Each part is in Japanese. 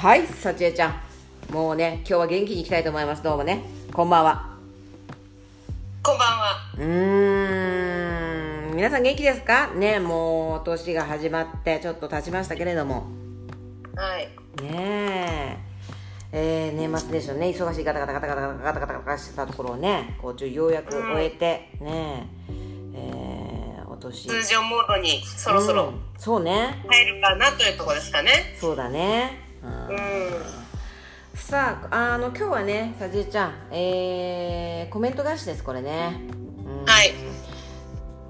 はいさちえちゃん。もうね今日は元気にいきたいと思います。どうもね。こんばんは。こんばんは。うーん。皆さん元気ですか？ねもう年が始まってちょっと経ちましたけれども。はい。ねえ。えー年末年始のね。忙しいガタガタガタガタガタガタガタガタしてたところをねこうようやく終えて、ねえ。えーお年。通常モードにそろそろうん。そうね。入るかなというところですかね。そうだね、うん。うん。さああの今日はねさじえちゃんえー、コメント返しですこれね、うん。はい。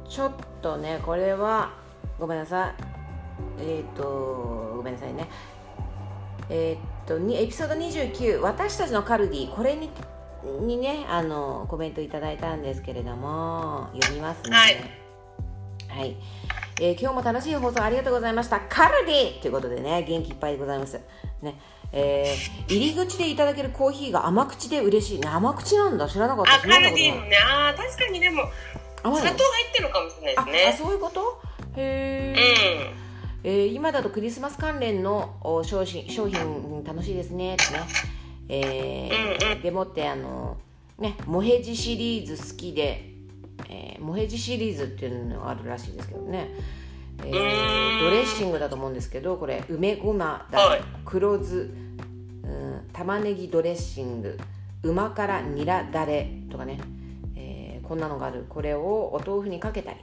ちょっとねこれはごめんなさい。えっ、とごめんなさいね。えっ、とにエピソード29私たちのカルディこれににねあのコメントいただいたんですけれども読みますね。はい。はいえー今日も楽しい放送ありがとうございました。カルディということでね元気いっぱいでございます。ねえー入り口でいただけるコーヒーが甘口で嬉しい。ね甘口なんだ。知らなかった。あ、カルディね。ああ、確かにでも、砂糖入ってるのかもしれないああですね。そういうこと？へえ、うん。えー今だとクリスマス関連のお商品商品楽しいですね。ってね、えーでもってあのねモヘジシリーズ好きで、えーモヘジシリーズっていうのがあるらしいですけどね、えードレッシングだと思うんですけどこれ梅ごまだ。れ、はい。黒酢、うん、玉ねぎドレッシング。旨辛ニラだれとかね、えーこんなのがある。これをお豆腐にかけたり、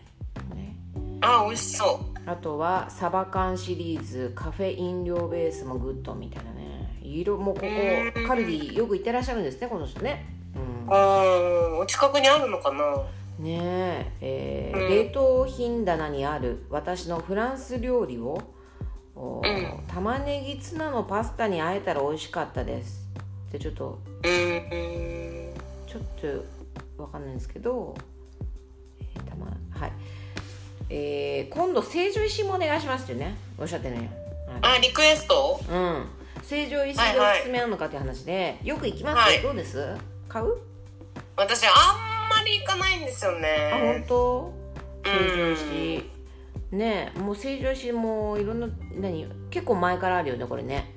ね、あー、美味しそあとはサバ缶シリーズ。カフェ飲料ベースもグッドみたいなね。色もうここうん。カルディよく行ってらっしゃるんですねこの人ね、う。うん。お近くにあるのかな。うん、ねええーうん。冷凍品棚にある私のフランス料理を、玉ねぎツナのパスタにあえたら美味しかったです。でちょっとちょっとわかんないんですけど、えーたまはい。えー今度成城石井もお願いしますってねおっしゃってね、はい。あ、リクエスト？うん、成城石井でおすすめなのかっていう話で、よく行きます、はい。どうです？買う？私、あんまり行かないんですよあ本ね。当？うん成城石井ねえもう成城石井もいろんな何？結構前からあるよねこれね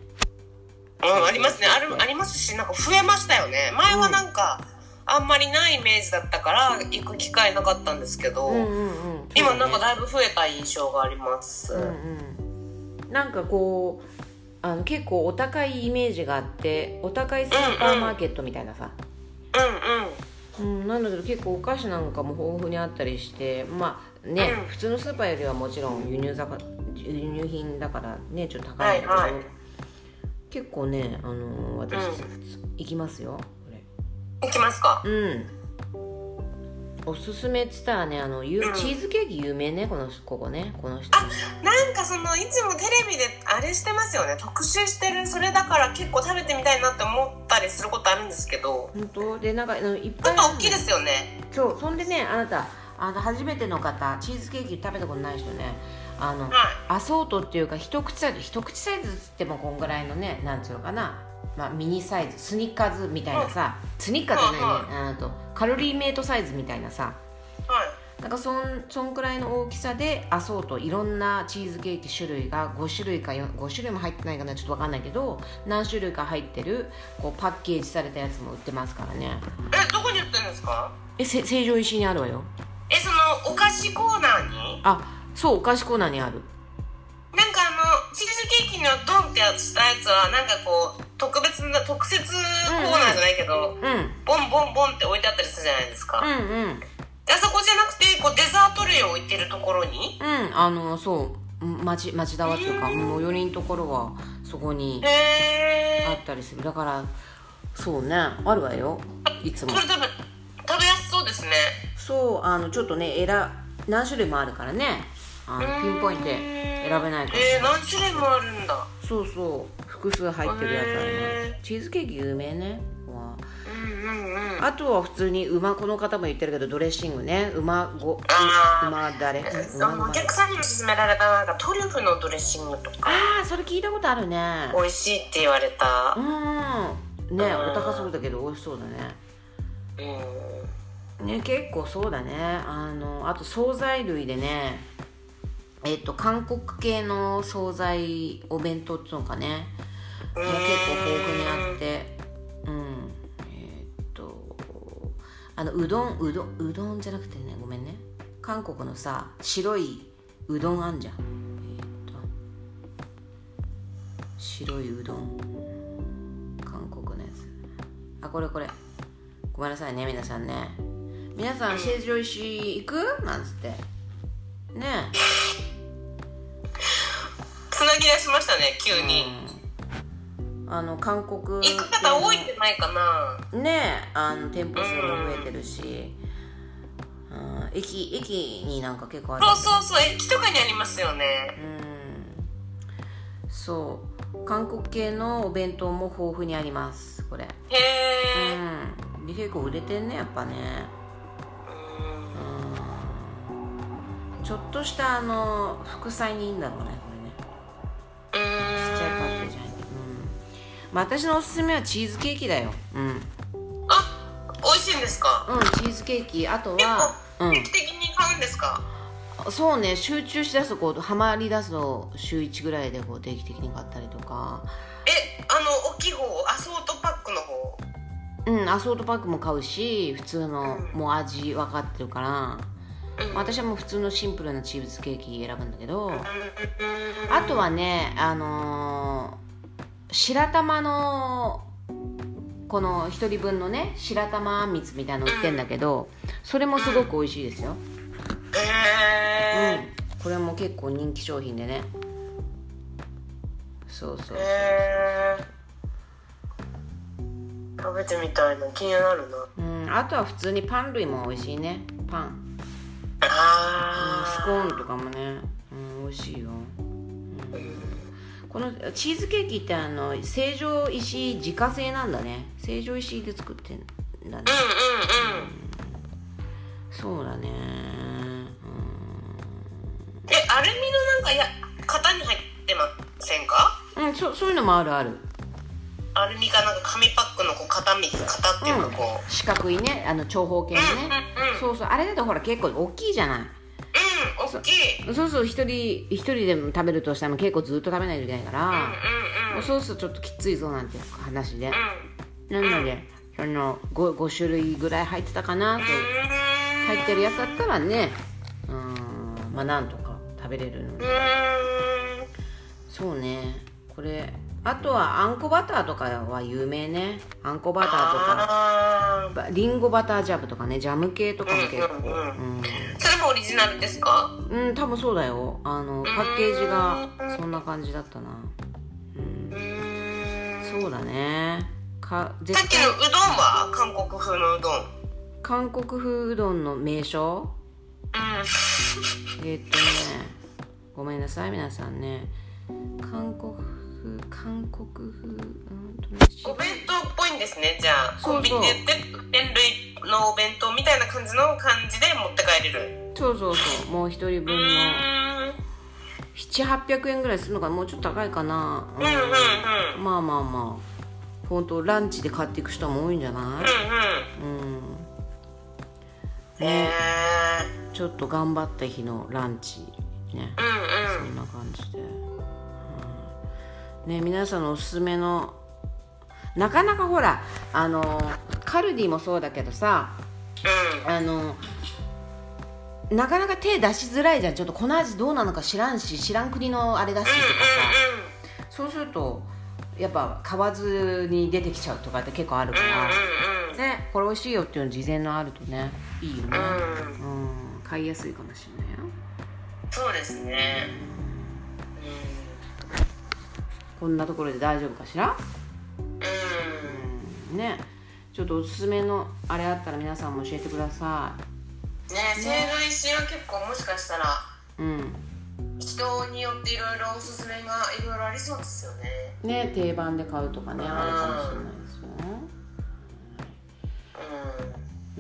うん、ありますね。ある、ありますし、なんか増えましたよね。前はなんか、あんまりないイメージだったから、行く機会なかったんですけど、うんうんうん今なんかだだいぶ増えた印象があります。うんうんなんかこうあの結構お高いイメージがあってお高いスーパーマーケットみたいなさ、うんうん。うん、なんだけど結構お菓子なんかも豊富にあったりしてまあね、うん。普通のスーパーよりはもちろん輸入ざか輸入品だからねちょっと高いんだけど、はいはい。結構ね、あのー私、う行きますよこれ。行きますか。うんおすすめっつったらねあのゆうん。チーズケーキ有名ねこのここねこの人。なんかその、いつもテレビであれしてますよね。特集してる、それだから結構食べてみたいなって思ったりすることあるんですけど、本当？でなんかあのいっちぱいょっと大きいですよね。そう。そんでねあなたあの初めての方チーズケーキ食べたことない人ね。あの、はい。アソートっていうか一口サイズ一口サイズっつってもこんぐらいのねなんつうのかな、まあ、ミニサイズスニッカーズみたいなさ、スニッカーじゃないね。あとカロリーメイトサイズみたいなさ。はい。なんかそんそんくらいの大きさでアソートいろんなチーズケーキ種類が5種類か4 5種類も入ってないかなちょっとわかんないけど何種類か入ってるこうパッケージされたやつも売ってますからね。え、どこに売ってるんですか？えせ成城石井にあるわよ。え、その、お菓子コーナーに？あそうお菓子コーナーにある。なんかあの、チーズケーキのドンってやつしたやつは、なんかこう、特別な、特設コーナーじゃないけど、うんボンボンボンって置いてあったりするじゃないですか。うんうん。であそこじゃなくて、こう、デザート類を置いてるところに、うんあのそう町町田はっていうか最寄りのところはそこに。あったりする。だからそうねあるわよ。いつも。これ多分、食べやすそうですね。そうあのちょっとね選何種類もあるからね。あのピンポイントで選べないから。えー、何種類もあるんだ。そうそう複数入ってるやつあります。へチーズケーキ有名ね。わ。うんうんうん。あとは普通に馬この方も言ってるけどドレッシングね。馬ご馬だれ。お客さんにも勧められたなんかトリュフのドレッシングとか。ああそれ聞いたことあるね。美味しいって言われた。うん。ねお高そうだけど美味しそうだね。うん。ね結構そうだね。あのあと惣菜類でね。えっと韓国系の惣菜お弁当っていうのかねもう結構豊富にあって。うん。えーっとあのうどんうどんうどんじゃなくてねごめんね。韓国のさ白いうどんあんじゃん。えーっと白いうどん。韓国のやつ。あこれこれ。ごめんなさいね皆さんね。皆さん成城石行く？なんつって。ねつなぎ出しましたね急に、うん、あの韓国行く方多いんじゃないかな。ねあの店舗数も増えてるし、うん、駅駅になんか結構ある。そうそうそう駅とかにありますよね。うん。そう。韓国系のお弁当も豊富にありますこれ。へえ、うん。で結構売れてんねやっぱね。うん。ちょっとしたあの副菜にいいんだろうねまあ私のおすすめはチーズケーキだよ。うん。あ美味しいんですか？うんチーズケーキ。あと結はうん。構定期的に買うんですか、そうね集中しだすとこうハマりだすと週1ぐらいでこう定期的に買ったりとか。えあの大きい方？アソートパックの方？うんアソートパックも買うし普通のうん。もう味分かってるから、うん。私はもう普通のシンプルなチーズケーキ選ぶんだけど、うん。あとはねあのー白玉のこの一人分のね白玉あんみつみたいなの売ってんだけどそれもすごく美味しいですよ、へえうん、これも結構人気商品でね。そうそうそうへえ食べてみたいな気になるな。うん、あとは普通にパン類も美味しいね。パン、うん、あスコーンとかもね、うん、美味しいよ、うんこのチーズケーキってあの成城石井自家製なんだね。成城石井で作ってんだね。うんうんうんそうだね。えアルミのなんかや型に入ってませんか？うん、うん、そそういうのもあるある。アルミかなんか紙パックのこう型み型っていうかこう。四角いね。あの長方形のね、うんうんうん。そうそう。あれだとほら結構大きいじゃない？うん大きい。そうそう一人一人でも食べるとしたらも結構ずっと食べないといけないから、うんうんもうそうするとちょっときついぞなんて話で、うん。なので、その 5, 5種類ぐらい入ってたかなと。入ってるやつだったらね。うん。まあなんとか食べれるのでうんうん。そうね。これあとはあんこバターとかは有名ね。あんこバターとか。あばリンゴバタージャムとかね。ジャム系とかも結構。うんうんうんうん、ーそれもオリジナルですか？うん、多分そうだよ。あのパッケージがそんな感じだったな。うん。うーん。そうだね。かさ絶対。っきのうどんは韓国風のうどん？韓国風うどんの名称？うん。えーっとね。ごめんなさい皆さんね。韓国風韓国風うんお弁当っぽいんですね。じゃあコンビニで売ってる麺類のお弁当みたいな感じの感じで持って帰れる。そうそう。そうもう一人分のうーん700800円ぐらいするのかなもうちょっと高いかな、うん。うんうんまあまあまあ。本当ランチで買っていく人も多いんじゃない？うんうん。うん。へえちょっと頑張った日のランチ。ね。うんうん。そんな感じで、うんね皆さんのおすすめのなかなかほらあのカルディもそうだけどさうん。あのなかなか手出しづらいじゃん。ちょっとこの味どうなのか知らんし知らん国のあれだしとかさ。そうするとやっぱ買わずに出てきちゃうとかって結構あるから、うんうんねこれ美味しいよっていうの事前のあるとねいいよね。うん。うん。うん買いやすいかもしれないよ。そうですねこんなところで大丈夫かしら？うん。ね。ちょっとおすすめのあれあったら皆さんも教えてくださね成城石井は結構もしかしたら。いうん。人によっていろいろおすすめがいろいろありそうですよね。ね定番で買うとかねあるかもしれないですよ。うん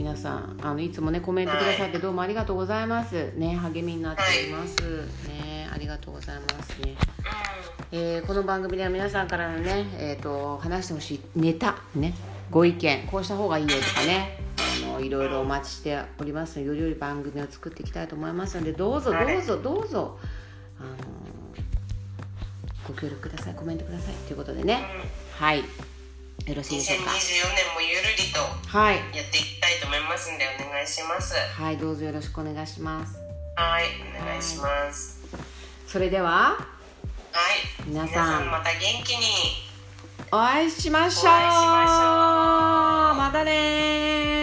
皆さんあのいつもねコメントくださってどうもありがとうございます。ね励みになっております。ねありがとうございますね。えーこの番組では皆さんからのね、えー、と話してほしいネタねご意見こうした方がいいよとかねあのいろいろお待ちしております。のでより良い番組を作っていきたいと思いますのでどうぞどうぞどうぞ、あのご協力くださいコメントくださいということでね。うん。はいよろしいでしょう2024か年もゆるりとはい。やっていきたいと思いますんでお願いします。はいどうぞよろしくお願いします。はいお願いします。それでははい皆さん。また元気に。お会いしましょう。お会いしましょう。またね